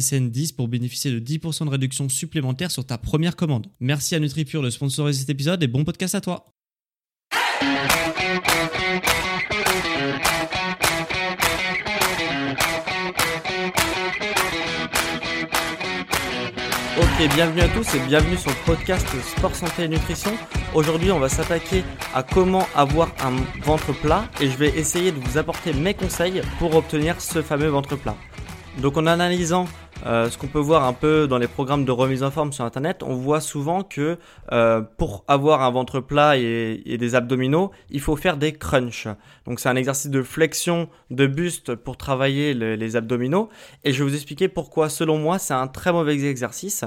SSN 10 pour bénéficier de 10% de réduction supplémentaire sur ta première commande. Merci à NutriPure de sponsoriser cet épisode et bon podcast à toi. Ok, bienvenue à tous et bienvenue sur le podcast Sport Santé et Nutrition. Aujourd'hui, on va s'attaquer à comment avoir un ventre plat et je vais essayer de vous apporter mes conseils pour obtenir ce fameux ventre plat. Donc en analysant euh, ce qu'on peut voir un peu dans les programmes de remise en forme sur Internet, on voit souvent que euh, pour avoir un ventre plat et, des abdominaux, il faut faire des crunchs. Donc c'est un exercice de flexion de buste pour travailler les abdominaux. Et je vais vous expliquer pourquoi, selon moi, c'est un très mauvais exercice.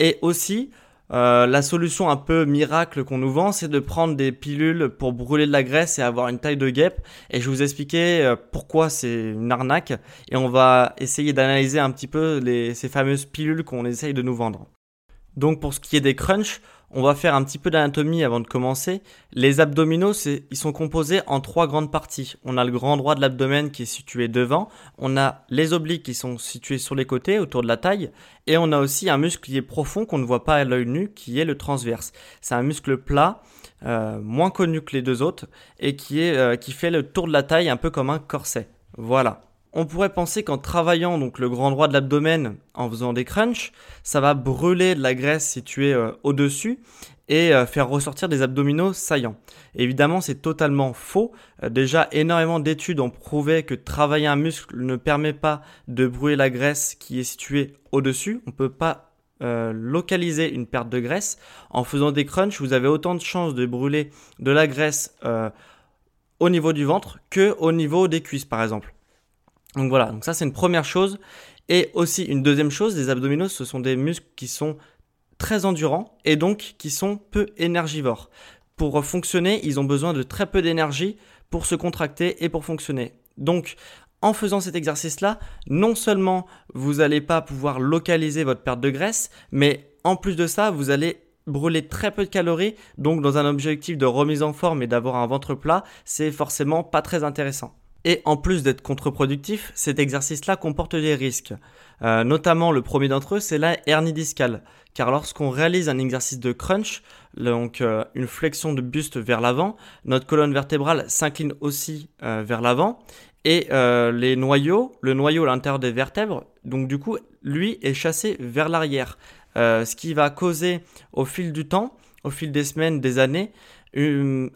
Et aussi, euh, la solution un peu miracle qu'on nous vend, c'est de prendre des pilules pour brûler de la graisse et avoir une taille de guêpe. Et je vais vous expliquer euh, pourquoi c'est une arnaque. Et on va essayer d'analyser un petit peu ces fameuses pilules qu'on essaye de nous vendre. Donc pour ce qui est des crunchs, on va faire un petit peu d'anatomie avant de commencer. Les abdominaux, ils sont composés en trois grandes parties. On a le grand droit de l'abdomen qui est situé devant, on a les obliques qui sont situés sur les côtés autour de la taille, et on a aussi un muscle qui est profond qu'on ne voit pas à l'œil nu, qui est le transverse. C'est un muscle plat, euh, moins connu que les deux autres, et euh, qui fait le tour de la taille un peu comme un corset. Voilà. On pourrait penser qu'en travaillant donc le grand droit de l'abdomen en faisant des crunchs, ça va brûler de la graisse située euh, au-dessus et euh, faire ressortir des abdominaux saillants. évidemment, c'est totalement faux. Euh, déjà, énormément d'études ont prouvé que travailler un muscle ne permet pas de brûler la graisse qui est située au-dessus. On ne peut pas localiser une perte de graisse. En faisant des crunchs, vous avez autant de chances de brûler de la graisse au niveau du ventre que au niveau des cuisses, par exemple. Donc voilà, donc ça c'est une première chose. Et aussi une deuxième chose, les abdominaux, ce sont des muscles qui sont très endurants et donc qui sont peu énergivores. Pour fonctionner, ils ont besoin de très peu d'énergie pour se contracter et pour fonctionner. Donc en faisant cet exercice-là, non seulement vous n'allez pas pouvoir localiser votre perte de graisse, mais en plus de ça, vous allez brûler très peu de calories. Donc dans un objectif de remise en forme et d'avoir un ventre plat, c'est forcément pas très intéressant. Et en plus d'être contre-productif, cet exercice-là comporte des risques. Euh, notamment le premier d'entre eux, c'est la hernie discale. Car lorsqu'on réalise un exercice de crunch, donc euh, une flexion de buste vers l'avant, notre colonne vertébrale s'incline aussi euh, vers l'avant. Et les noyaux, le noyau à l'intérieur des vertèbres, donc du coup, lui est chassé vers l'arrière. ce qui va causer au fil du temps, au fil des semaines, des années, une,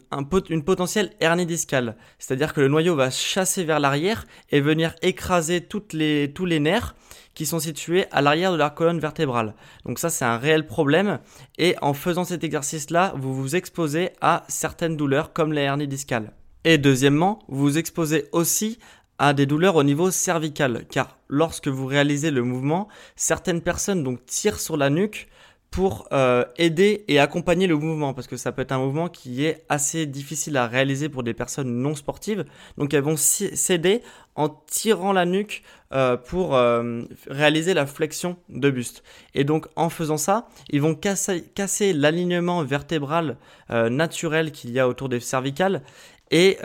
potentielle hernie discale. C'est-à-dire que le noyau va chasser vers l'arrière et venir écraser tous les nerfs qui sont situés à l'arrière de la colonne vertébrale. Donc ça, c'est un réel problème. Et en faisant cet exercice-là, vous vous exposez à certaines douleurs comme la hernie discale. Et deuxièmement, vous vous exposez aussi à des douleurs au niveau cervical, car lorsque vous réalisez le mouvement, certaines personnes donc tirent sur la nuque pour euh, aider et accompagner le mouvement, parce que ça peut être un mouvement qui est assez difficile à réaliser pour des personnes non sportives. Donc elles vont s'aider en tirant la nuque euh, pour euh, réaliser la flexion de buste. Et donc en faisant ça, ils vont casser, casser l'alignement vertébral naturel qu'il y a autour des cervicales et,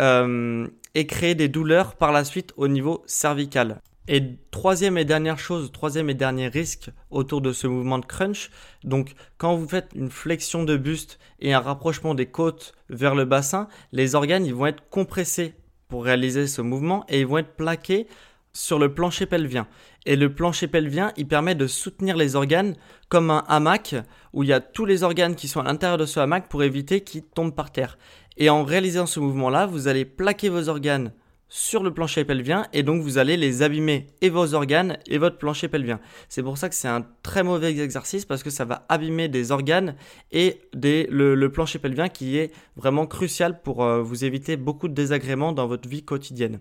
et créer des douleurs par la suite au niveau cervical. Et troisième et dernière chose, troisième et dernier risque autour de ce mouvement de crunch, donc quand vous faites une flexion de buste et un rapprochement des côtes vers le bassin, les organes ils vont être compressés pour réaliser ce mouvement et ils vont être plaqués sur le plancher pelvien. Et le plancher pelvien, il permet de soutenir les organes comme un hamac où il y a tous les organes qui sont à l'intérieur de ce hamac pour éviter qu'ils tombent par terre. Et en réalisant ce mouvement-là, vous allez plaquer vos organes sur le plancher pelvien et donc vous allez les abîmer et vos organes et votre plancher pelvien. C'est pour ça que c'est un très mauvais exercice parce que ça va abîmer des organes et le, plancher pelvien qui est vraiment crucial pour euh, vous éviter beaucoup de désagréments dans votre vie quotidienne.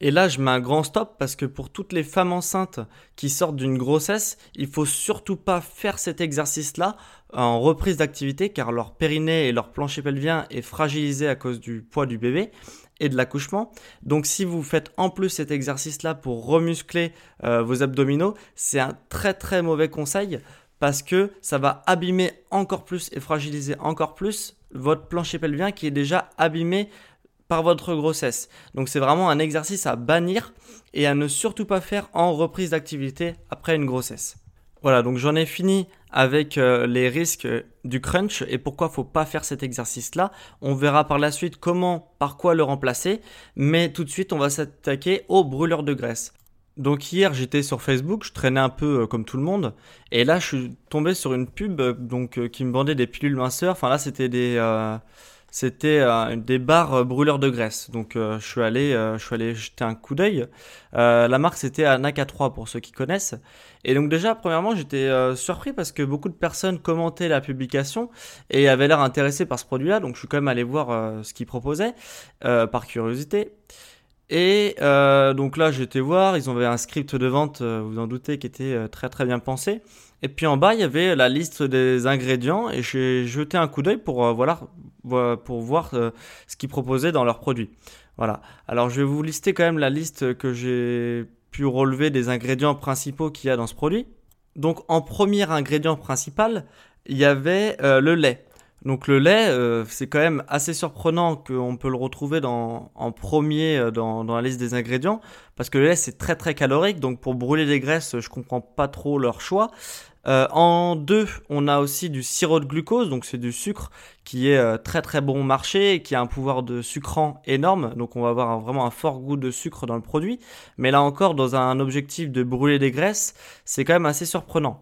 Et là, je mets un grand stop parce que pour toutes les femmes enceintes qui sortent d'une grossesse, il faut surtout pas faire cet exercice-là en reprise d'activité car leur périnée et leur plancher pelvien est fragilisé à cause du poids du bébé et de l'accouchement. Donc si vous faites en plus cet exercice-là pour remuscler euh, vos abdominaux, c'est un très très mauvais conseil parce que ça va abîmer encore plus et fragiliser encore plus votre plancher pelvien qui est déjà abîmé par votre grossesse. Donc c'est vraiment un exercice à bannir et à ne surtout pas faire en reprise d'activité après une grossesse. Voilà, donc j'en ai fini avec euh, les risques du crunch et pourquoi faut pas faire cet exercice-là. On verra par la suite comment, par quoi le remplacer, mais tout de suite on va s'attaquer aux brûleurs de graisse. Donc hier j'étais sur Facebook, je traînais un peu euh, comme tout le monde, et là je suis tombé sur une pub euh, donc qui me vendait des pilules minceurs. Enfin là c'était des c'était euh, des barres euh, brûleurs de graisse. Donc euh, je suis allé, je suis allé jeter un coup d'œil. la marque c'était Anaka 3 pour ceux qui connaissent. Et donc déjà premièrement j'étais surpris parce que beaucoup de personnes commentaient la publication et avaient l'air intéressées par ce produit-là. Donc je suis quand même allé voir ce qu'ils proposaient par curiosité. Et donc là, j'étais voir, ils avaient un script de vente, vous en doutez, qui était très très bien pensé. Et puis en bas, il y avait la liste des ingrédients et j'ai jeté un coup d'œil pour voilà pour voir euh, ce qu'ils proposaient dans leurs produits. Voilà. Alors je vais vous lister quand même la liste que j'ai pu relever des ingrédients principaux qu'il y a dans ce produit. Donc en premier ingrédient principal, il y avait euh, le lait. Donc le lait, euh, c'est quand même assez surprenant qu'on peut le retrouver en premier dans, dans, la liste des ingrédients, parce que le lait c'est très très calorique, donc pour brûler les graisses, je comprends pas trop leur choix. Euh, en deux, on a aussi du sirop de glucose, donc c'est du sucre qui est euh, très très bon marché qui a un pouvoir de sucrant énorme, donc on va avoir vraiment un fort goût de sucre dans le produit. Mais là encore, dans un objectif de brûler des graisses, c'est quand même assez surprenant.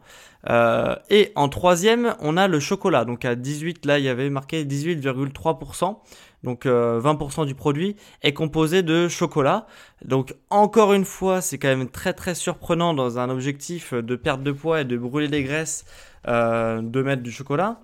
Euh, et en troisième, on a le chocolat. Donc à 18, là il y avait marqué 18,3%. Donc 20% du produit est composé de chocolat. Donc encore une fois, c'est quand même très très surprenant dans un objectif de perte de poids et de brûler des graisses euh, de mettre du chocolat.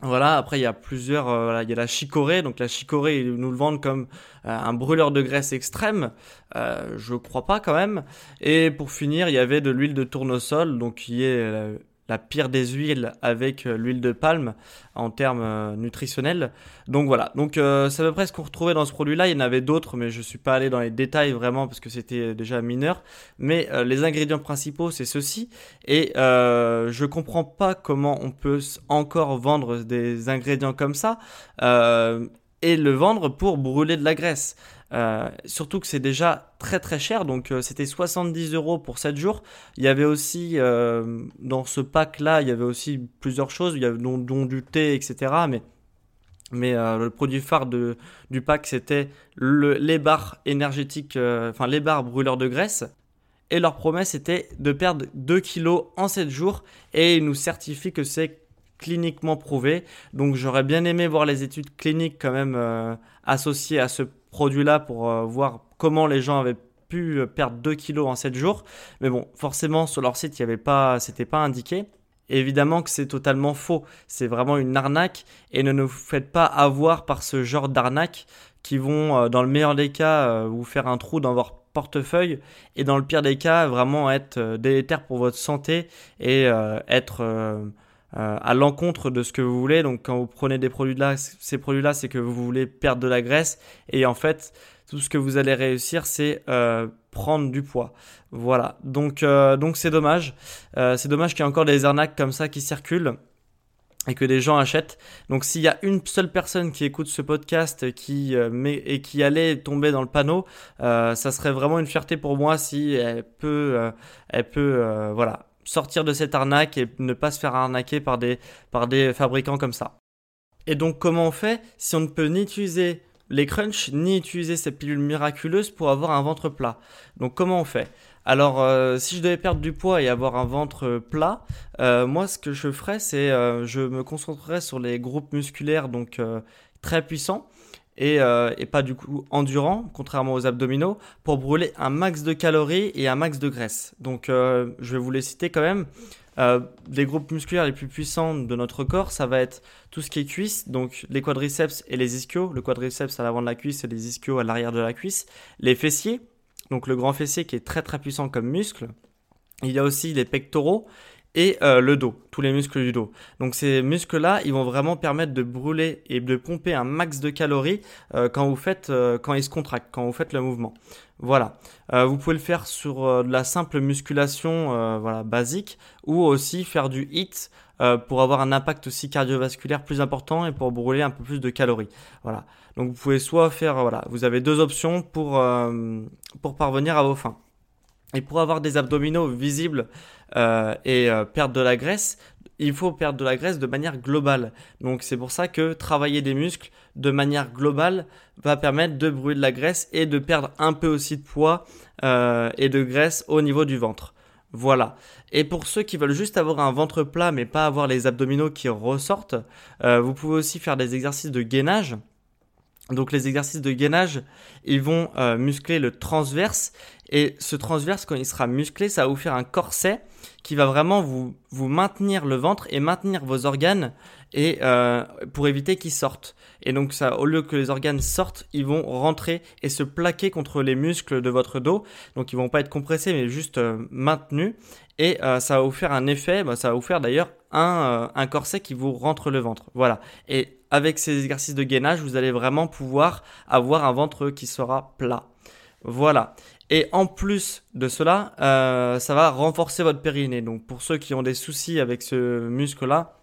Voilà, après il y a plusieurs, euh, il y a la chicorée, donc la chicorée ils nous le vendent comme euh, un brûleur de graisse extrême, euh, je crois pas quand même. Et pour finir, il y avait de l'huile de tournesol, donc qui est la pire des huiles avec euh, l'huile de palme en termes euh, nutritionnels. Donc voilà, donc euh, c'est à peu près ce qu'on retrouvait dans ce produit-là. Il y en avait d'autres, mais je suis pas allé dans les détails vraiment parce que c'était déjà mineur. Mais les ingrédients principaux, c'est ceci. Et euh, je comprends pas comment on peut encore vendre des ingrédients comme ça et le vendre pour brûler de la graisse. Euh, surtout que c'est déjà très très cher, donc euh, c'était 70 euros pour 7 jours. Il y avait aussi, euh, dans ce pack-là, il y avait aussi plusieurs choses, il y avait dont, du thé, etc. Mais, mais le produit phare de, du pack, c'était le, les barres énergétiques, enfin les barres brûleurs de graisse. Et leur promesse était de perdre 2 kilos en 7 jours et ils nous certifient que c'est cliniquement prouvé. Donc j'aurais bien aimé voir les études cliniques quand même associées à ce produit-là pour euh, voir comment les gens avaient pu euh, perdre 2 kilos en 7 jours. Mais bon, forcément, sur leur site, il n'y avait pas, c'était pas indiqué. évidemment que c'est totalement faux. C'est vraiment une arnaque et ne nous faites pas avoir par ce genre d'arnaque qui vont, euh, dans le meilleur des cas, vous faire un trou dans votre portefeuille et dans le pire des cas, vraiment être délétère pour votre santé et être euh, à l'encontre de ce que vous voulez. Donc quand vous prenez des produits là, ces produits-là, c'est que vous voulez perdre de la graisse et en fait tout ce que vous allez réussir, c'est euh, prendre du poids. Voilà. Donc euh, donc c'est dommage. c'est dommage qu'il y ait encore des arnaques comme ça qui circulent et que des gens achètent. Donc s'il y a une seule personne qui écoute ce podcast qui met, et qui allait tomber dans le panneau, ça serait vraiment une fierté pour moi si elle peut, elle peut, voilà, sortir de cette arnaque et ne pas se faire arnaquer par des, fabricants comme ça. Et donc comment on fait si on ne peut ni utiliser les crunchs ni utiliser ces pilules miraculeuses pour avoir un ventre plat? Donc comment on fait? Alors, euh, si je devais perdre du poids et avoir un ventre plat, euh, moi, ce que je ferais, c'est euh, je me concentrerais sur les groupes musculaires donc très puissants et, et, pas du coup endurants, contrairement aux abdominaux, pour brûler un max de calories et un max de graisse. Donc, je vais vous les citer quand même. Euh, les groupes musculaires les plus puissants de notre corps, ça va être tout ce qui est cuisse, donc les quadriceps et les ischios. Le quadriceps à l'avant de la cuisse et les ischios à l'arrière de la cuisse. Les fessiers, donc le grand fessier qui est très très puissant comme muscle. Il y a aussi les pectoraux et euh, le dos, tous les muscles du dos. Donc ces muscles-là, ils vont vraiment permettre de brûler et de pomper un max de calories euh, quand vous faites, quand ils se contractent, quand vous faites le mouvement. Voilà. Euh, vous pouvez le faire sur euh, de la simple musculation euh, voilà, basique ou aussi faire du HIIT pour avoir un impact aussi cardiovasculaire plus important et pour brûler un peu plus de calories. Voilà. Donc vous pouvez soit faire voilà, vous avez deux options pour pour parvenir à vos fins. Et pour avoir des abdominaux visibles et perdre de la graisse, il faut perdre de la graisse de manière globale. Donc c'est pour ça que travailler des muscles de manière globale va permettre de brûler de la graisse et de perdre un peu aussi de poids euh, et de graisse au niveau du ventre. Voilà. Et pour ceux qui veulent juste avoir un ventre plat mais pas avoir les abdominaux qui ressortent, euh, vous pouvez aussi faire des exercices de gainage. Donc les exercices de gainage, ils vont euh, muscler le transverse et ce transverse quand il sera musclé, ça va vous faire un corset qui va vraiment vous, vous maintenir le ventre et maintenir vos organes et euh, pour éviter qu'ils sortent. Et donc ça, au lieu que les organes sortent, ils vont rentrer et se plaquer contre les muscles de votre dos. Donc ils vont pas être compressés, mais juste euh, maintenus. Et euh, ça va vous faire un effet, bah, ça va vous faire d'ailleurs un, un corset qui vous rentre le ventre. Voilà. Et avec ces exercices de gainage, vous allez vraiment pouvoir avoir un ventre qui sera plat. Voilà. Et en plus de cela, euh, ça va renforcer votre périnée. Donc pour ceux qui ont des soucis avec ce muscle-là,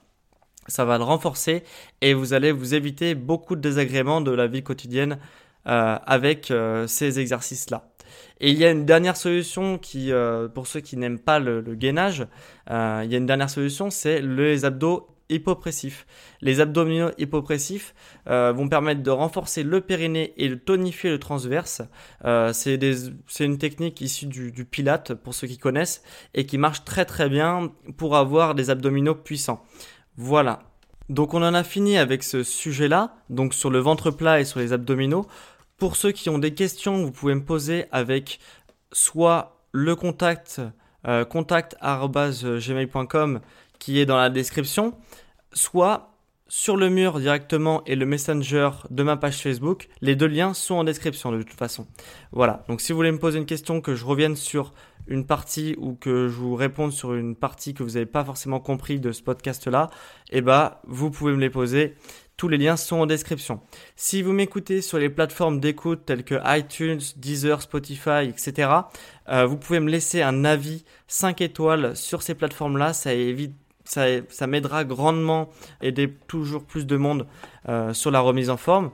ça va le renforcer et vous allez vous éviter beaucoup de désagréments de la vie quotidienne euh, avec euh, ces exercices-là. Et il y a une dernière solution qui, pour ceux qui n'aiment pas le, gainage, il y a une dernière solution, c'est les abdos hypopressifs. Les abdominaux hypopressifs euh, vont permettre de renforcer le périnée et de tonifier le transverse. Euh, c'est une technique issue du, du, Pilate pour ceux qui connaissent et qui marche très très bien pour avoir des abdominaux puissants. Voilà. Donc on en a fini avec ce sujet-là, donc sur le ventre plat et sur les abdominaux. Pour ceux qui ont des questions, vous pouvez me poser avec soit le contact euh, contact@gmail.com qui est dans la description, soit sur le mur directement et le messenger de ma page Facebook. Les deux liens sont en description de toute façon. Voilà, donc si vous voulez me poser une question, que je revienne sur une partie ou que je vous réponde sur une partie que vous n'avez pas forcément compris de ce podcast-là, eh ben, vous pouvez me les poser. Tous les liens sont en description. Si vous m'écoutez sur les plateformes d'écoute telles que iTunes, Deezer, Spotify, etc., euh, vous pouvez me laisser un avis 5 étoiles sur ces plateformes-là. Ça évite ça, ça m'aidera grandement à aider toujours plus de monde euh, sur la remise en forme.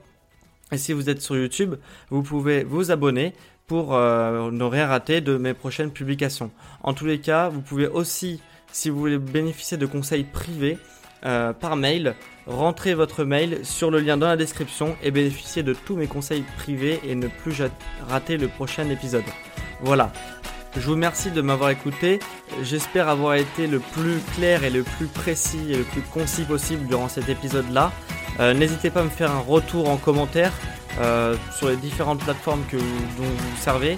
Et si vous êtes sur YouTube, vous pouvez vous abonner pour euh, ne rien rater de mes prochaines publications. En tous les cas, vous pouvez aussi, si vous voulez bénéficier de conseils privés par mail, rentrer votre mail sur le lien dans la description et bénéficier de tous mes conseils privés et ne plus rater le prochain épisode. Voilà, je vous remercie de m'avoir écouté. J'espère avoir été le plus clair et le plus précis et le plus concis possible durant cet épisode-là. Euh, n'hésitez pas à me faire un retour en commentaire euh, sur les différentes plateformes que, dont vous servez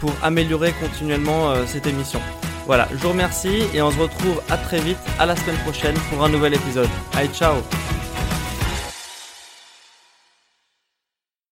pour améliorer continuellement euh, cette émission. Voilà, je vous remercie et on se retrouve à très vite à la semaine prochaine pour un nouvel épisode. Allez, ciao